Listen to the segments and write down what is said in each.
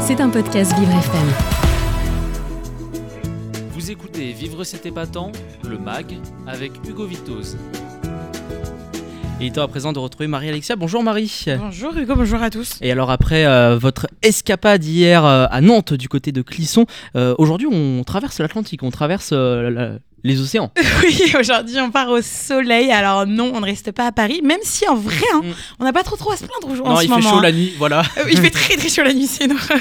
C'est un podcast Vivre FM. Vous écoutez Vivre cet épatant, le MAG, avec Hugo Vitoz. Il est temps à présent de retrouver Marie-Alexia. Bonjour Marie. Bonjour Hugo, bonjour à tous. Et alors après euh, votre escapade hier euh, à Nantes du côté de Clisson, euh, aujourd'hui on traverse l'Atlantique, on traverse euh, la- les océans. Oui, aujourd'hui on part au soleil. Alors non, on ne reste pas à Paris, même si en vrai, hein, Mm. on n'a pas trop trop à se plaindre aujourd'hui. non, ce il fait moment, chaud hein. la nuit, voilà. Il fait très très chaud la nuit, c'est une horreur.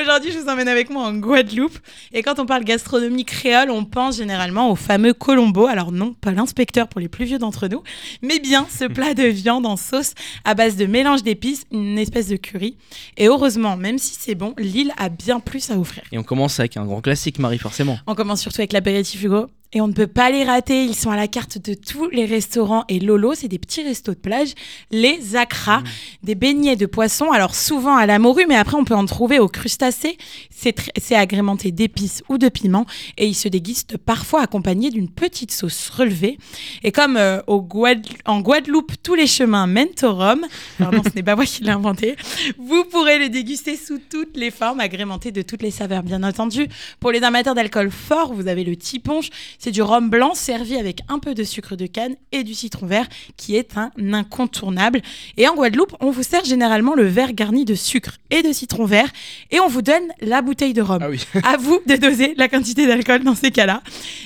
Aujourd'hui, je vous emmène avec moi en Guadeloupe. Et quand on parle gastronomie créole, on pense généralement au fameux Colombo. Alors non, pas l'inspecteur pour les plus vieux d'entre nous, mais bien ce plat de viande en sauce à base de mélange d'épices, une espèce de curry. Et heureusement, même si c'est bon, l'île a bien plus à offrir. Et on commence avec un grand classique Marie forcément. On commence surtout avec l'apéritif Hugo. Et on ne peut pas les rater, ils sont à la carte de tous les restaurants. Et Lolo, c'est des petits restos de plage, les acras, des beignets de poisson, alors souvent à la morue, mais après on peut en trouver aux crustacés. C'est agrémenté d'épices ou de piments et ils se dégustent parfois accompagnés d'une petite sauce relevée. Et comme euh, au Guad- en Guadeloupe, tous les chemins mènent au Rhum, non, ce n'est pas moi qui l'ai inventé, vous pourrez le déguster sous toutes les formes, agrémenté de toutes les saveurs, bien entendu. Pour les amateurs d'alcool fort, vous avez le tiponche. C'est du rhum blanc servi avec un peu de sucre de canne et du citron vert, qui est un incontournable. Et en Guadeloupe, on vous sert généralement le verre garni de sucre et de citron vert, et on vous donne la bouteille de rhum. Ah oui. À vous de doser la quantité d'alcool dans ces cas-là.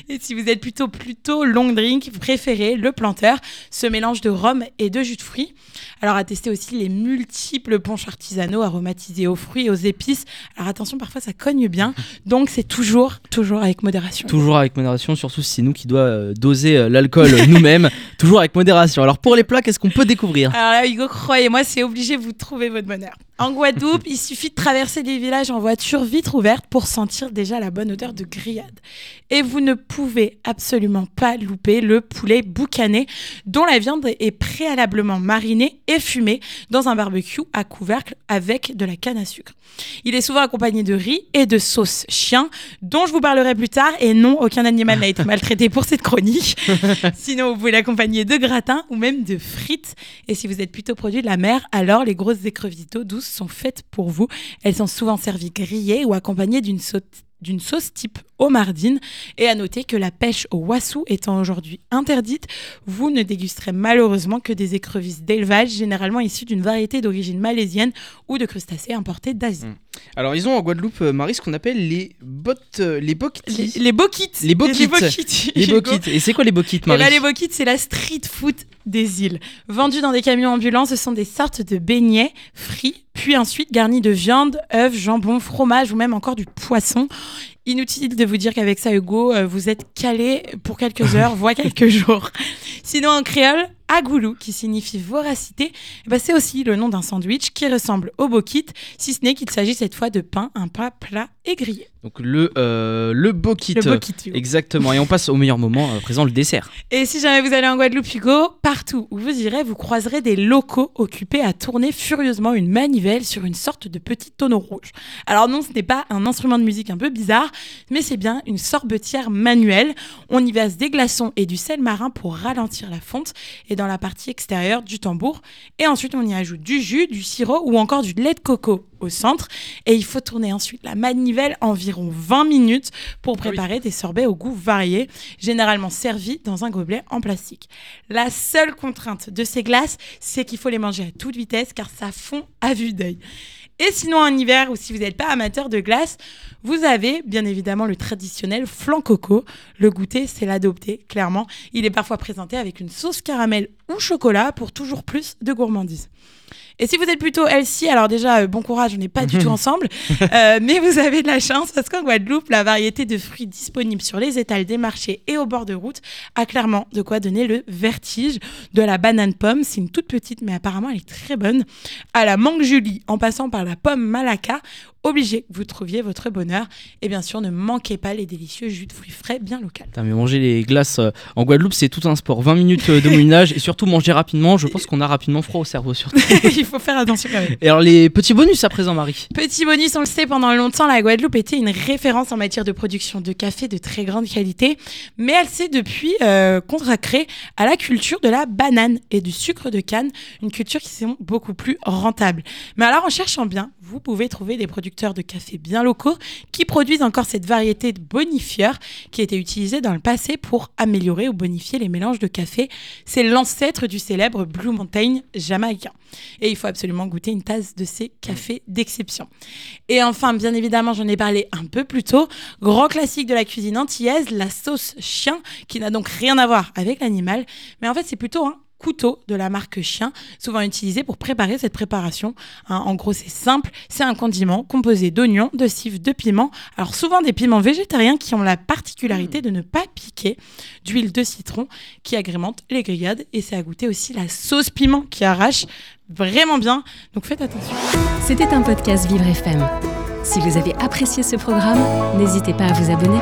Et si vous êtes plutôt plutôt long drink, vous préférez le planteur, ce mélange de rhum et de jus de fruits. Alors à tester aussi les multiples punchs artisanaux aromatisés aux fruits et aux épices. Alors attention, parfois ça cogne bien, donc c'est toujours toujours avec modération. Toujours avec modération, surtout si c'est nous qui doit euh, doser euh, l'alcool nous-mêmes. Toujours avec modération. Alors pour les plats, qu'est-ce qu'on peut découvrir? Alors là, Hugo, croyez-moi, c'est obligé, vous trouvez votre bonheur. En Guadeloupe, il suffit de traverser des villages en voiture vitre ouverte pour sentir déjà la bonne odeur de grillade. Et vous ne pouvez absolument pas louper le poulet boucané, dont la viande est préalablement marinée et fumée dans un barbecue à couvercle avec de la canne à sucre. Il est souvent accompagné de riz et de sauce chien, dont je vous parlerai plus tard. Et non, aucun animal n'a été maltraité pour cette chronique. Sinon, vous pouvez l'accompagner de gratin ou même de frites. Et si vous êtes plutôt produit de la mer, alors les grosses écrevisses d'eau douce sont faites pour vous. Elles sont souvent servies grillées ou accompagnées d'une sauce d'une sauce type homardine et à noter que la pêche au wassou étant aujourd'hui interdite, vous ne dégusterez malheureusement que des écrevisses d'élevage généralement issues d'une variété d'origine malaisienne ou de crustacés importés d'Asie. Alors ils ont en Guadeloupe, euh, Marie, ce qu'on appelle les bottes, euh, les boquetis. Les, les. Les bokites, Les boquites. Et c'est quoi les boquites, Et Marie là, les bokites, c'est la street food des îles. Vendus dans des camions ambulants, ce sont des sortes de beignets frits, puis ensuite garnis de viande, œufs, jambon, fromage ou même encore du poisson. Inutile de vous dire qu'avec ça, Hugo, euh, vous êtes calé pour quelques heures, voire quelques jours. Sinon, en créole, agoulou, qui signifie voracité, eh ben, c'est aussi le nom d'un sandwich qui ressemble au bokit, si ce n'est qu'il s'agit cette fois de pain, un pain plat et grillé. Donc le, euh, le bokit. Le bokit, Hugo. Exactement. Et on passe au meilleur moment, à présent le dessert. Et si jamais vous allez en Guadeloupe, Hugo, partout où vous irez, vous croiserez des locaux occupés à tourner furieusement une manivelle sur une sorte de petit tonneau rouge. Alors non, ce n'est pas un instrument de musique un peu bizarre, mais c'est bien une sorbetière manuelle. On y verse des glaçons et du sel marin pour ralentir la fonte et dans la partie extérieure du tambour. Et ensuite, on y ajoute du jus, du sirop ou encore du lait de coco au centre. Et il faut tourner ensuite la manivelle environ 20 minutes pour Ah oui. préparer des sorbets au goût varié, généralement servis dans un gobelet en plastique. La seule contrainte de ces glaces, c'est qu'il faut les manger à toute vitesse car ça fond à vue d'œil. Et sinon, en hiver, ou si vous n'êtes pas amateur de glace, vous avez bien évidemment le traditionnel flan coco. Le goûter, c'est l'adopter, clairement. Il est parfois présenté avec une sauce caramel ou chocolat pour toujours plus de gourmandise. Et si vous êtes plutôt healthy, alors déjà, euh, bon courage, on n'est pas du tout ensemble. Euh, mais vous avez de la chance parce qu'en Guadeloupe, la variété de fruits disponibles sur les étals des marchés et au bord de route a clairement de quoi donner le vertige. De la banane pomme, c'est une toute petite, mais apparemment elle est très bonne, à la mangue julie, en passant par la pomme malacca, obligé que vous trouviez votre bonheur. Et bien sûr, ne manquez pas les délicieux jus de fruits frais bien local. Putain, mais manger les glaces euh, en Guadeloupe, c'est tout un sport. 20 minutes euh, de moulinage et surtout manger rapidement. Je pense qu'on a rapidement froid au cerveau surtout. Il faut faire attention quand même. Et alors les petits bonus à présent, Marie. Petit bonus, on le sait, pendant longtemps, la Guadeloupe était une référence en matière de production de café de très grande qualité, mais elle s'est depuis euh, consacrée à la culture de la banane et du sucre de canne, une culture qui sont beaucoup plus rentable. Mais alors, en cherchant bien, vous pouvez trouver des producteurs de café bien locaux qui produisent encore cette variété de bonifieur qui été utilisée dans le passé pour améliorer ou bonifier les mélanges de café. C'est l'ancêtre du célèbre Blue Mountain jamaïcain. Et il faut absolument goûter une tasse de ces cafés d'exception. Et enfin, bien évidemment, j'en ai parlé un peu plus tôt, grand classique de la cuisine antillaise, la sauce chien, qui n'a donc rien à voir avec l'animal, mais en fait c'est plutôt un couteau de la marque Chien, souvent utilisé pour préparer cette préparation. Hein, en gros, c'est simple, c'est un condiment composé d'oignons, de cives, de piments. Alors souvent des piments végétariens qui ont la particularité de ne pas piquer, d'huile de citron qui agrémente les grillades et c'est à goûter aussi la sauce piment qui arrache vraiment bien. Donc faites attention. C'était un podcast Vivre FM. Si vous avez apprécié ce programme, n'hésitez pas à vous abonner.